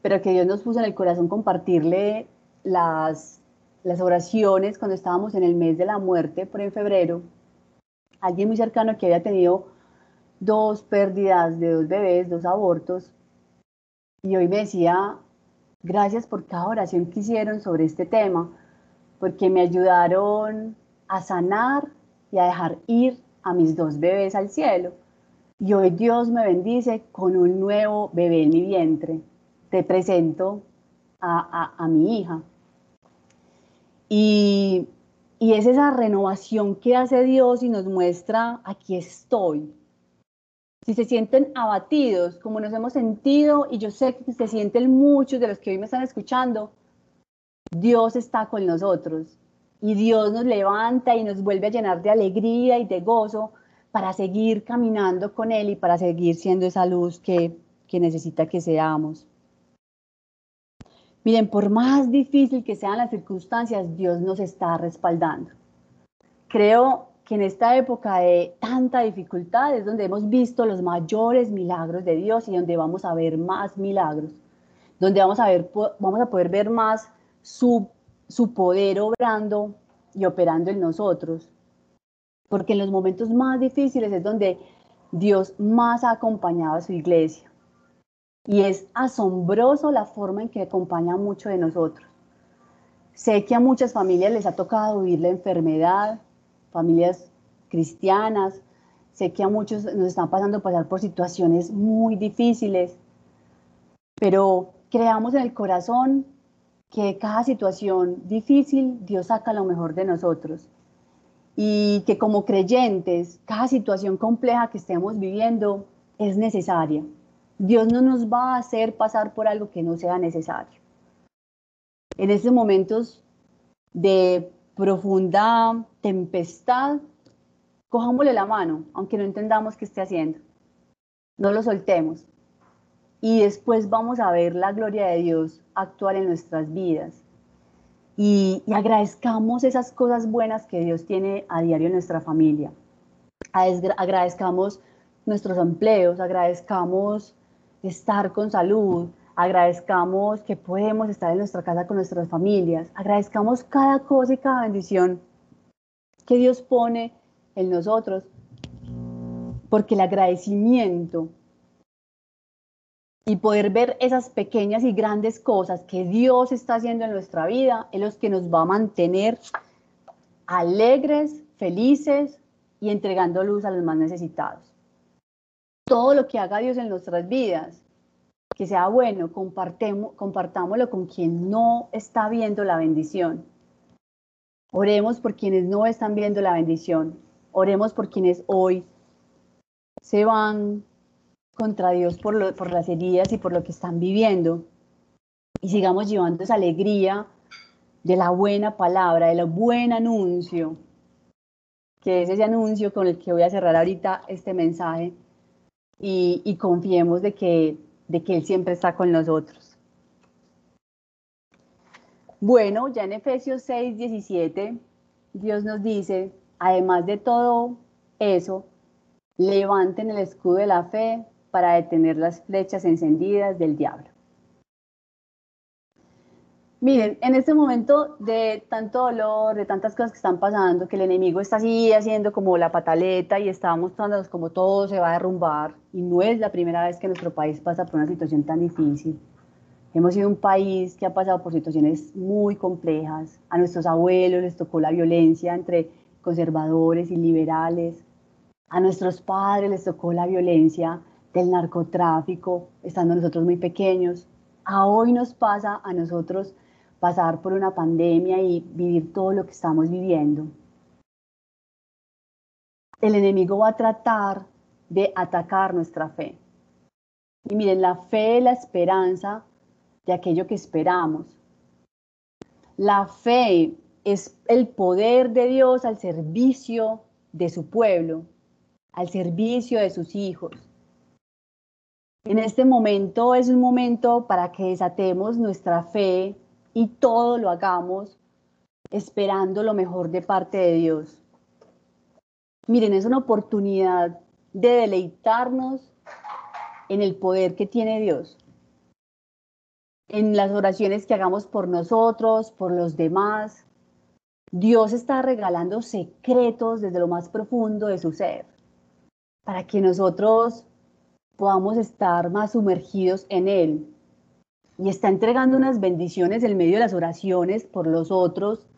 pero que Dios nos puso en el corazón compartirle las las oraciones cuando estábamos en el mes de la muerte, por en febrero, alguien muy cercano que había tenido dos pérdidas de dos bebés, dos abortos, y hoy me decía, gracias por cada oración que hicieron sobre este tema, porque me ayudaron a sanar y a dejar ir a mis dos bebés al cielo. Y hoy Dios me bendice con un nuevo bebé en mi vientre. Te presento a, a, a mi hija. Y, es esa renovación que hace Dios y nos muestra, aquí estoy. Si se sienten abatidos, como nos hemos sentido, y yo sé que se sienten muchos de los que hoy me están escuchando, Dios está con nosotros. Y Dios nos levanta y nos vuelve a llenar de alegría y de gozo para seguir caminando con Él y para seguir siendo esa luz que, que necesita que seamos. Miren, por más difícil que sean las circunstancias, Dios nos está respaldando. Creo que en esta época de tanta dificultad es donde hemos visto los mayores milagros de Dios y donde vamos a ver más milagros, donde vamos a, ver, vamos a poder ver más su, su poder obrando y operando en nosotros. Porque en los momentos más difíciles es donde Dios más ha acompañado a su iglesia. Y es asombroso la forma en que acompaña mucho de nosotros. Sé que a muchas familias les ha tocado vivir la enfermedad, familias cristianas. Sé que a muchos nos están pasando a pasar por situaciones muy difíciles. Pero creamos en el corazón que de cada situación difícil Dios saca lo mejor de nosotros. Y que como creyentes, cada situación compleja que estemos viviendo es necesaria Dios no nos va a hacer pasar por algo que no sea necesario. En estos momentos de profunda tempestad, cojámosle la mano, aunque no entendamos qué esté haciendo. No lo soltemos. Y después vamos a ver la gloria de Dios actuar en nuestras vidas. Y, y agradezcamos esas cosas buenas que Dios tiene a diario en nuestra familia. Agradezcamos nuestros empleos, agradezcamos estar con salud, agradezcamos que podemos estar en nuestra casa con nuestras familias, agradezcamos cada cosa y cada bendición que Dios pone en nosotros, porque el agradecimiento y poder ver esas pequeñas y grandes cosas que Dios está haciendo en nuestra vida es lo que nos va a mantener alegres, felices y entregando luz a los más necesitados todo lo que haga Dios en nuestras vidas, que sea bueno, compartámoslo con quien no está viendo la bendición. Oremos por quienes no están viendo la bendición. Oremos por quienes hoy se van contra Dios por, por las heridas y por lo que están viviendo. Y sigamos llevando esa alegría de la buena palabra, del buen anuncio, que es ese anuncio con el que voy a cerrar ahorita este mensaje, y, confiemos de que, de que Él siempre está con nosotros. Bueno, ya en Efesios 6, 17, Dios nos dice, además de todo eso, levanten el escudo de la fe para detener las flechas encendidas del diablo. Miren, en este momento de tanto dolor, de tantas cosas que están pasando, que el enemigo está así haciendo como la pataleta y está mostrándonos como todo se va a derrumbar, y no es la primera vez que nuestro país pasa por una situación tan difícil. Hemos sido un país que ha pasado por situaciones muy complejas. A nuestros abuelos les tocó la violencia entre conservadores y liberales. A nuestros padres les tocó la violencia del narcotráfico, estando nosotros muy pequeños. A hoy nos pasa a nosotros pasar por una pandemia y vivir todo lo que estamos viviendo. El enemigo va a tratar de atacar nuestra fe. Y miren, la fe es la esperanza de aquello que esperamos. La fe es el poder de Dios al servicio de su pueblo, al servicio de sus hijos. En este momento es un momento para que desatemos nuestra fe y todo lo hagamos esperando lo mejor de parte de Dios. Miren, es una oportunidad de deleitarnos en el poder que tiene Dios, en las oraciones que hagamos por nosotros, por los demás. Dios está regalando secretos desde lo más profundo de su ser, para que nosotros podamos estar más sumergidos en Él, y está entregando unas bendiciones en medio de las oraciones por los otros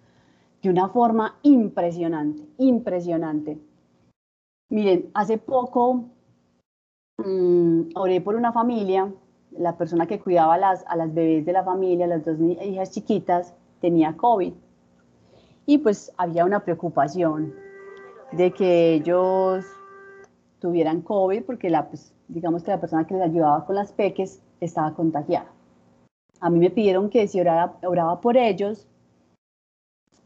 de una forma impresionante, impresionante. Miren, hace poco mm, oré por una familia, la persona que cuidaba a las, bebés de la familia, las dos hijas chiquitas, tenía COVID. Y pues había una preocupación de que ellos tuvieran COVID porque la, pues, digamos que la persona que les ayudaba con las peques estaba contagiada. A mí me pidieron que si oraba por ellos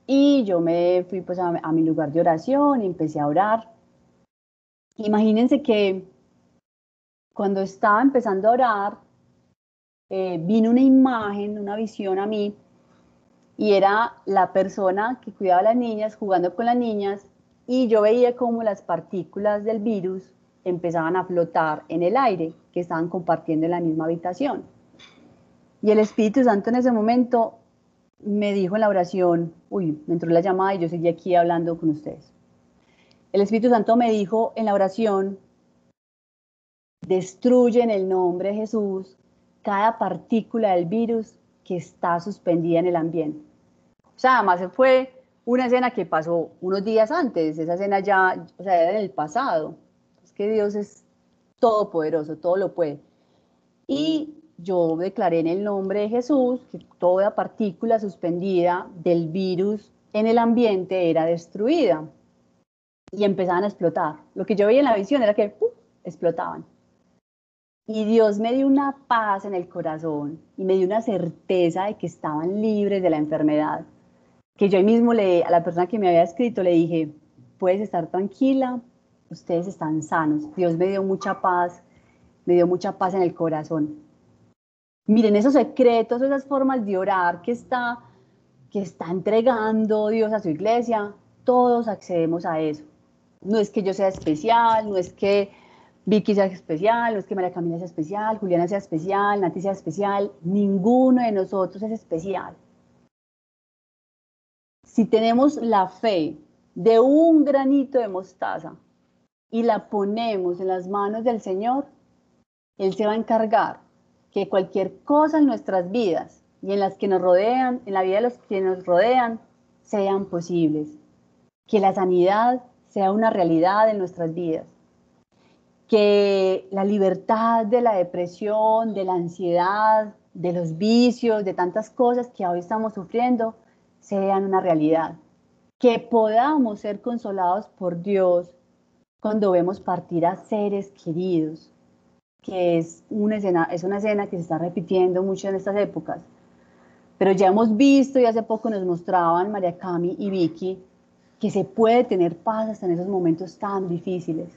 y yo me fui pues a, mi lugar de oración y empecé a orar. Imagínense que cuando estaba empezando a orar, eh, vino una imagen, una visión a mí, y era la persona que cuidaba a las niñas jugando con las niñas, y yo veía como las partículas del virus empezaban a flotar en el aire, que estaban compartiendo en la misma habitación. Y el Espíritu Santo en ese momento me dijo en la oración, uy, me entró la llamada y yo seguí aquí hablando con ustedes. El Espíritu Santo me dijo en la oración, destruye en el nombre de Jesús cada partícula del virus que está suspendida en el ambiente. O sea, además fue una escena que pasó unos días antes, esa escena ya, o sea, era en el pasado. Que Dios es todopoderoso, todo lo puede. Y yo declaré en el nombre de Jesús que toda partícula suspendida del virus en el ambiente era destruida y empezaban a explotar. Lo que yo veía en la visión era que explotaban. Y Dios me dio una paz en el corazón y me dio una certeza de que estaban libres de la enfermedad. Que yo ahí mismo le, a la persona que me había escrito le dije, puedes estar tranquila, ustedes están sanos. Dios me dio mucha paz, me dio mucha paz en el corazón. Miren esos secretos, esas formas de orar que está, que está entregando Dios a su iglesia, todos accedemos a eso. No es que yo sea especial, no es que Vicky sea especial, no es que María Camila sea especial, Juliana sea especial, Nati sea especial, ninguno de nosotros es especial. Si tenemos la fe de un granito de mostaza y la ponemos en las manos del Señor, Él se va a encargar que cualquier cosa en nuestras vidas y en las que nos rodean, en la vida de los que nos rodean, sean posibles. Que la sanidad sea una realidad en nuestras vidas. Que la libertad de la depresión, de la ansiedad, de los vicios, de tantas cosas que hoy estamos sufriendo, sean una realidad. Que podamos ser consolados por Dios cuando vemos partir a seres queridos, que es una, escena, es una escena que se está repitiendo mucho en estas épocas. Pero ya hemos visto y hace poco nos mostraban María Cami y Vicky que se puede tener paz hasta en esos momentos tan difíciles,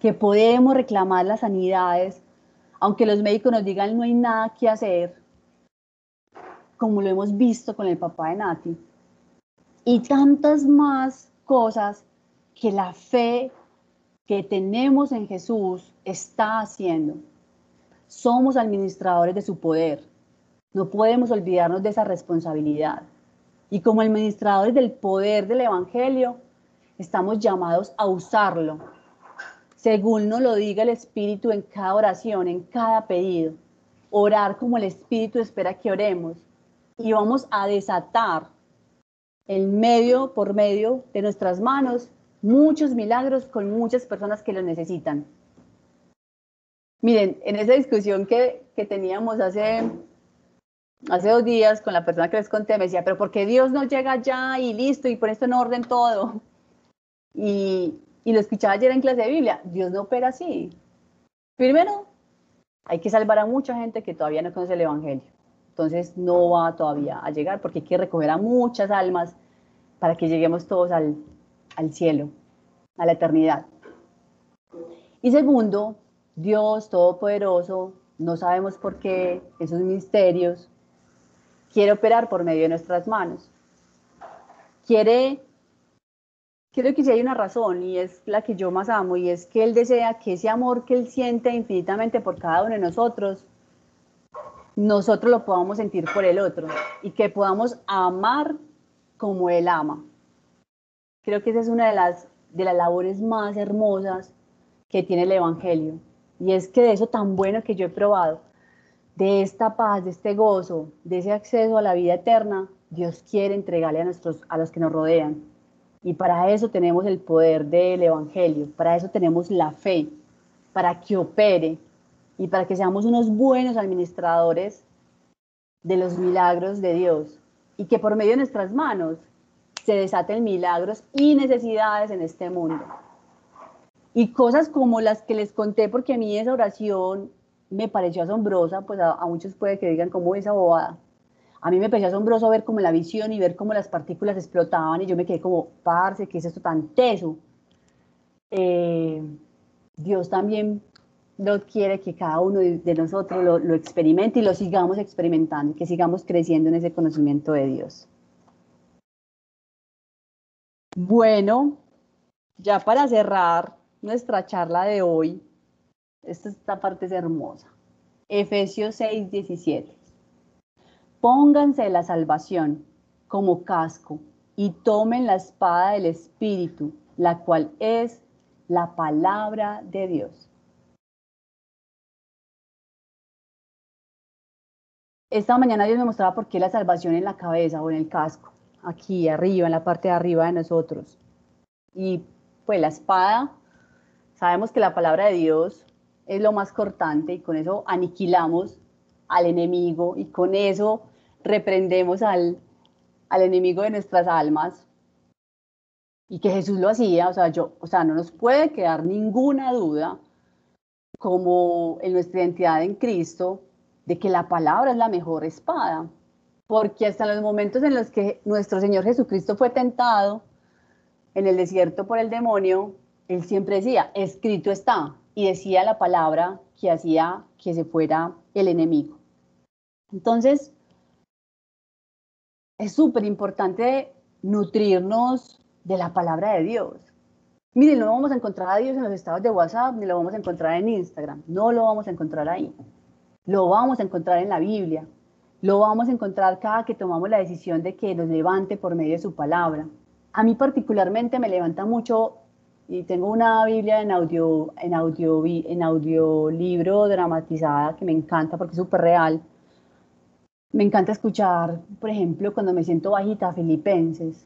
que podemos reclamar las sanidades, aunque los médicos nos digan no hay nada que hacer, como lo hemos visto con el papá de Nati, y tantas más cosas que la fe que tenemos en Jesús está haciendo. Somos administradores de su poder. No podemos olvidarnos de esa responsabilidad. Y como administradores del poder del Evangelio, estamos llamados a usarlo, según nos lo diga el Espíritu en cada oración, en cada pedido. Orar como el Espíritu espera que oremos. Y vamos a desatar el medio por medio de nuestras manos muchos milagros con muchas personas que lo necesitan. Miren, en esa discusión que, que teníamos hace hace dos días con la persona que les conté, me decía, pero ¿por qué Dios no llega ya y listo y por esto en orden todo? Y, y lo escuchaba ayer en clase de Biblia, Dios no opera así. Primero, hay que salvar a mucha gente que todavía no conoce el Evangelio. Entonces no va todavía a llegar porque hay que recoger a muchas almas para que lleguemos todos al, al cielo, a la eternidad. Y segundo, Dios Todopoderoso, no sabemos por qué esos misterios, quiere operar por medio de nuestras manos. Quiere, creo que sí hay una razón y es la que yo más amo y es que Él desea que ese amor que Él siente infinitamente por cada uno de nosotros, nosotros lo podamos sentir por el otro y que podamos amar como Él ama. Creo que esa es una de las, de las labores más hermosas que tiene el Evangelio. Y es que de eso tan bueno que yo he probado, de esta paz, de este gozo, de ese acceso a la vida eterna, Dios quiere entregarle a, nuestros, a los que nos rodean. Y para eso tenemos el poder del Evangelio, para eso tenemos la fe, para que opere y para que seamos unos buenos administradores de los milagros de Dios y que por medio de nuestras manos se desaten milagros y necesidades en este mundo. Y cosas como las que les conté, porque a mí esa oración me pareció asombrosa, pues a, muchos puede que digan cómo esa bobada. A mí me pareció asombroso ver como la visión y ver cómo las partículas explotaban y yo me quedé como, parce, ¿qué es esto tan teso? Eh, Dios también no quiere que cada uno de, nosotros lo, lo, experimente y lo sigamos experimentando, que sigamos creciendo en ese conocimiento de Dios. Bueno, ya para cerrar nuestra charla de hoy, esta, parte es hermosa. Efesios 6, 17. Pónganse la salvación como casco y tomen la espada del Espíritu, la cual es la palabra de Dios. Esta mañana Dios me mostraba por qué la salvación en la cabeza o en el casco, aquí arriba, en la parte de arriba de nosotros. Y pues la espada, sabemos que la palabra de Dios es lo más cortante y con eso aniquilamos al enemigo y con eso reprendemos al, al enemigo de nuestras almas. Y que Jesús lo hacía, o sea, yo, o sea, no nos puede quedar ninguna duda como en nuestra identidad en Cristo de que la palabra es la mejor espada, porque hasta los momentos en los que nuestro Señor Jesucristo fue tentado en el desierto por el demonio, él siempre decía, escrito está, y decía la palabra que hacía que se fuera el enemigo. Entonces, es súper importante nutrirnos de la palabra de Dios. Miren, no vamos a encontrar a Dios en los estados de WhatsApp, ni lo vamos a encontrar en Instagram. No lo vamos a encontrar ahí. Lo vamos a encontrar en la Biblia. Lo vamos a encontrar cada que tomamos la decisión de que nos levante por medio de su palabra. A mí particularmente me levanta mucho y tengo una Biblia en audio, en audio, en audiolibro dramatizada que me encanta porque es súper real. Me encanta escuchar, por ejemplo, cuando me siento bajita, Filipenses,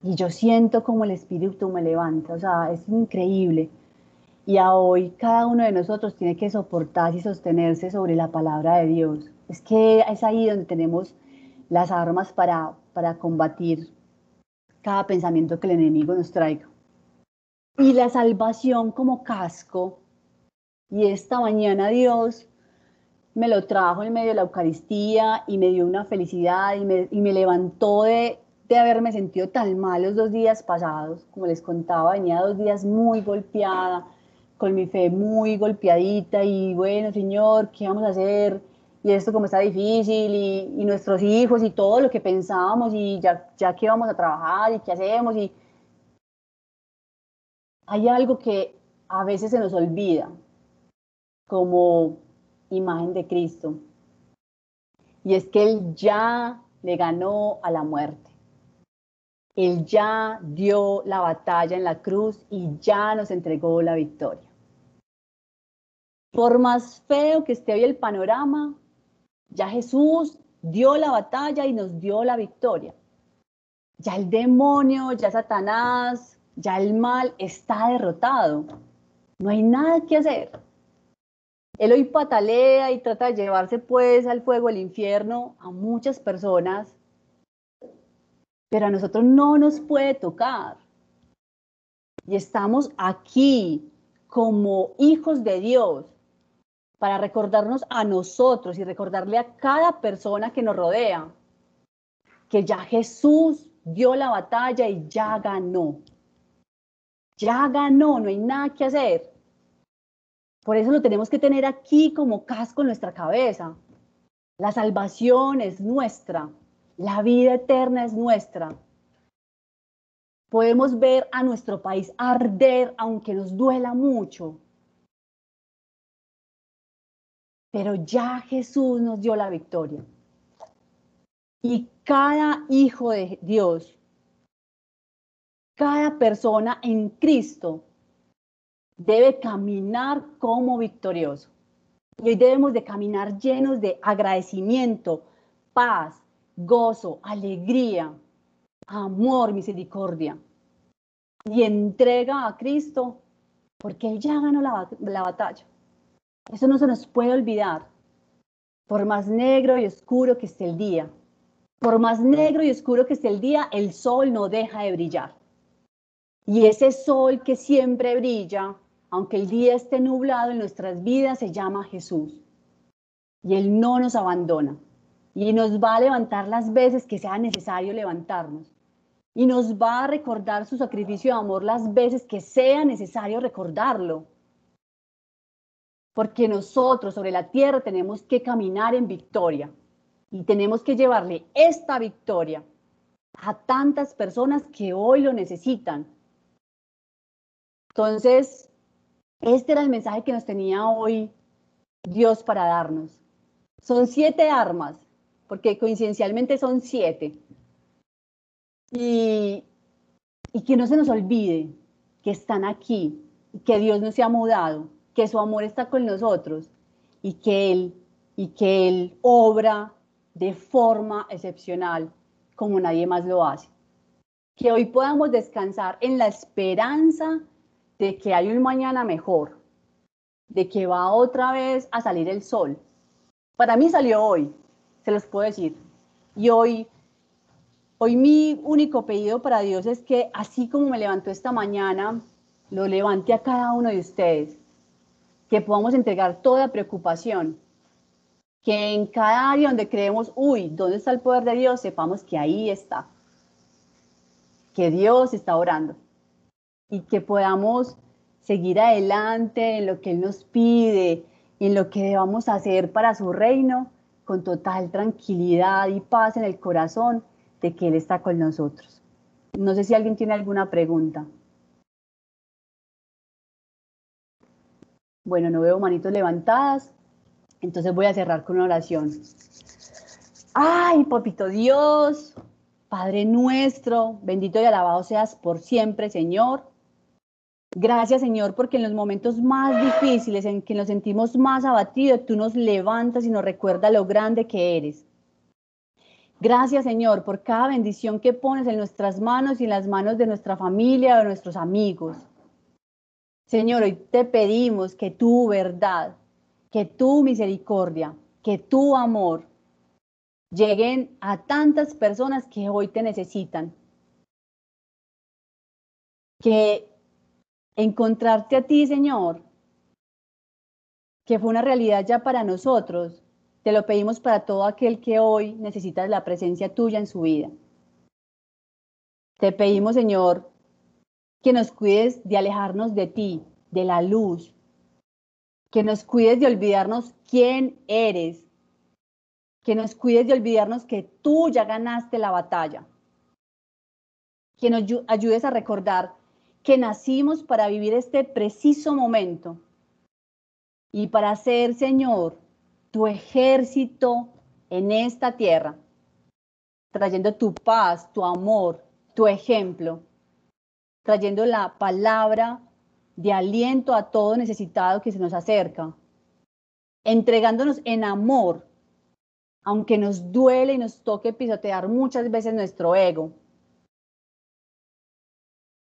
y yo siento como el Espíritu me levanta, o sea, es increíble. Y a hoy cada uno de nosotros tiene que soportar y sostenerse sobre la palabra de Dios. Es que es ahí donde tenemos las armas para, para combatir cada pensamiento que el enemigo nos traiga y la salvación como casco. Y esta mañana Dios me lo trajo en medio de la Eucaristía y me dio una felicidad y me, y me levantó de, de, haberme sentido tan mal los dos días pasados. Como les contaba, venía dos días muy golpeada, con mi fe muy golpeadita y bueno, Señor, ¿qué vamos a hacer? Y esto como está difícil y, nuestros hijos y todo lo que pensábamos y ya, ya que vamos a trabajar y qué hacemos y hay algo que a veces se nos olvida como imagen de Cristo. Y es que Él ya le ganó a la muerte. Él ya dio la batalla en la cruz y ya nos entregó la victoria. Por más feo que esté hoy el panorama, ya Jesús dio la batalla y nos dio la victoria. Ya el demonio, ya Satanás, ya el mal está derrotado. No hay nada que hacer. Él hoy patalea y trata de llevarse pues al fuego del infierno a muchas personas, pero a nosotros no nos puede tocar. Y estamos aquí como hijos de Dios para recordarnos a nosotros y recordarle a cada persona que nos rodea que ya Jesús dio la batalla y ya ganó. Ya ganó, no hay nada que hacer. Por eso lo tenemos que tener aquí como casco en nuestra cabeza. La salvación es nuestra, la vida eterna es nuestra. Podemos ver a nuestro país arder aunque nos duela mucho. Pero ya Jesús nos dio la victoria. Y cada hijo de Dios, cada persona en Cristo debe caminar como victorioso. Y hoy debemos de caminar llenos de agradecimiento, paz, gozo, alegría, amor, misericordia. Y entrega a Cristo porque Él ya ganó la, la batalla. Eso no se nos puede olvidar. Por más negro y oscuro que esté el día, por más negro y oscuro que esté el día, el sol no deja de brillar. Y ese sol que siempre brilla aunque el día esté nublado en nuestras vidas, se llama Jesús. Y Él no nos abandona. Y nos va a levantar las veces que sea necesario levantarnos. Y nos va a recordar su sacrificio de amor las veces que sea necesario recordarlo. Porque nosotros sobre la tierra tenemos que caminar en victoria. Y tenemos que llevarle esta victoria a tantas personas que hoy lo necesitan. Entonces, este era el mensaje que nos tenía hoy Dios para darnos. Son siete armas, porque coincidencialmente son siete. Y, y que no se nos olvide que están aquí, que Dios no se ha mudado, que su amor está con nosotros y que Él, y que Él obra de forma excepcional como nadie más lo hace. Que hoy podamos descansar en la esperanza de que hay un mañana mejor, de que va otra vez a salir el sol. Para mí salió hoy, se los puedo decir. Y hoy, hoy mi único pedido para Dios es que así como me levantó esta mañana, lo levante a cada uno de ustedes, que podamos entregar toda preocupación, que en cada área donde creemos, uy, ¿dónde está el poder de Dios? Sepamos que ahí está, que Dios está orando y que podamos seguir adelante en lo que Él nos pide en lo que debamos hacer para su reino con total tranquilidad y paz en el corazón de que Él está con nosotros. No sé si alguien tiene alguna pregunta. Bueno, no veo manitos levantadas, entonces voy a cerrar con una oración. Ay, papito Dios, Padre nuestro, bendito y alabado seas por siempre, Señor. Gracias, Señor, porque en los momentos más difíciles, en que nos sentimos más abatidos, tú nos levantas y nos recuerdas lo grande que eres. Gracias, Señor, por cada bendición que pones en nuestras manos y en las manos de nuestra familia o de nuestros amigos. Señor, hoy te pedimos que tu verdad, que tu misericordia, que tu amor lleguen a tantas personas que hoy te necesitan. Que encontrarte a ti, Señor, que fue una realidad ya para nosotros, te lo pedimos para todo aquel que hoy necesita la presencia tuya en su vida. Te pedimos, Señor, que nos cuides de alejarnos de ti, de la luz, que nos cuides de olvidarnos quién eres, que nos cuides de olvidarnos que tú ya ganaste la batalla, que nos ayudes a recordar que nacimos para vivir este preciso momento y para ser, Señor, tu ejército en esta tierra, trayendo tu paz, tu amor, tu ejemplo, trayendo la palabra de aliento a todo necesitado que se nos acerca, entregándonos en amor, aunque nos duele y nos toque pisotear muchas veces nuestro ego.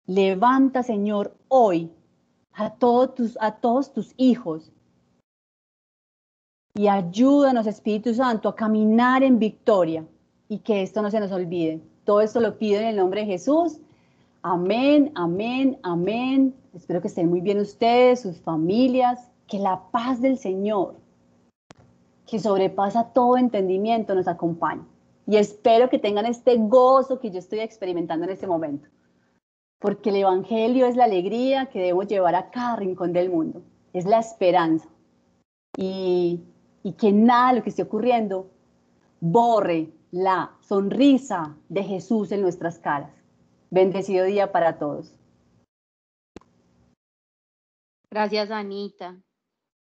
Levanta, Señor, hoy a todos tus, a todos tus hijos y ayúdanos, Espíritu Santo, a caminar en victoria y que esto no se nos olvide. Todo esto lo pido en el nombre de Jesús. Amén, amén, amén. Espero que estén muy bien ustedes, sus familias, que la paz del Señor, que sobrepasa todo entendimiento, nos acompañe. Y espero que tengan este gozo que yo estoy experimentando en este momento, porque el Evangelio es la alegría que debemos llevar a cada rincón del mundo, es la esperanza. Y, y que nada de lo que esté ocurriendo borre la sonrisa de Jesús en nuestras caras. Bendecido día para todos. Gracias, Anita.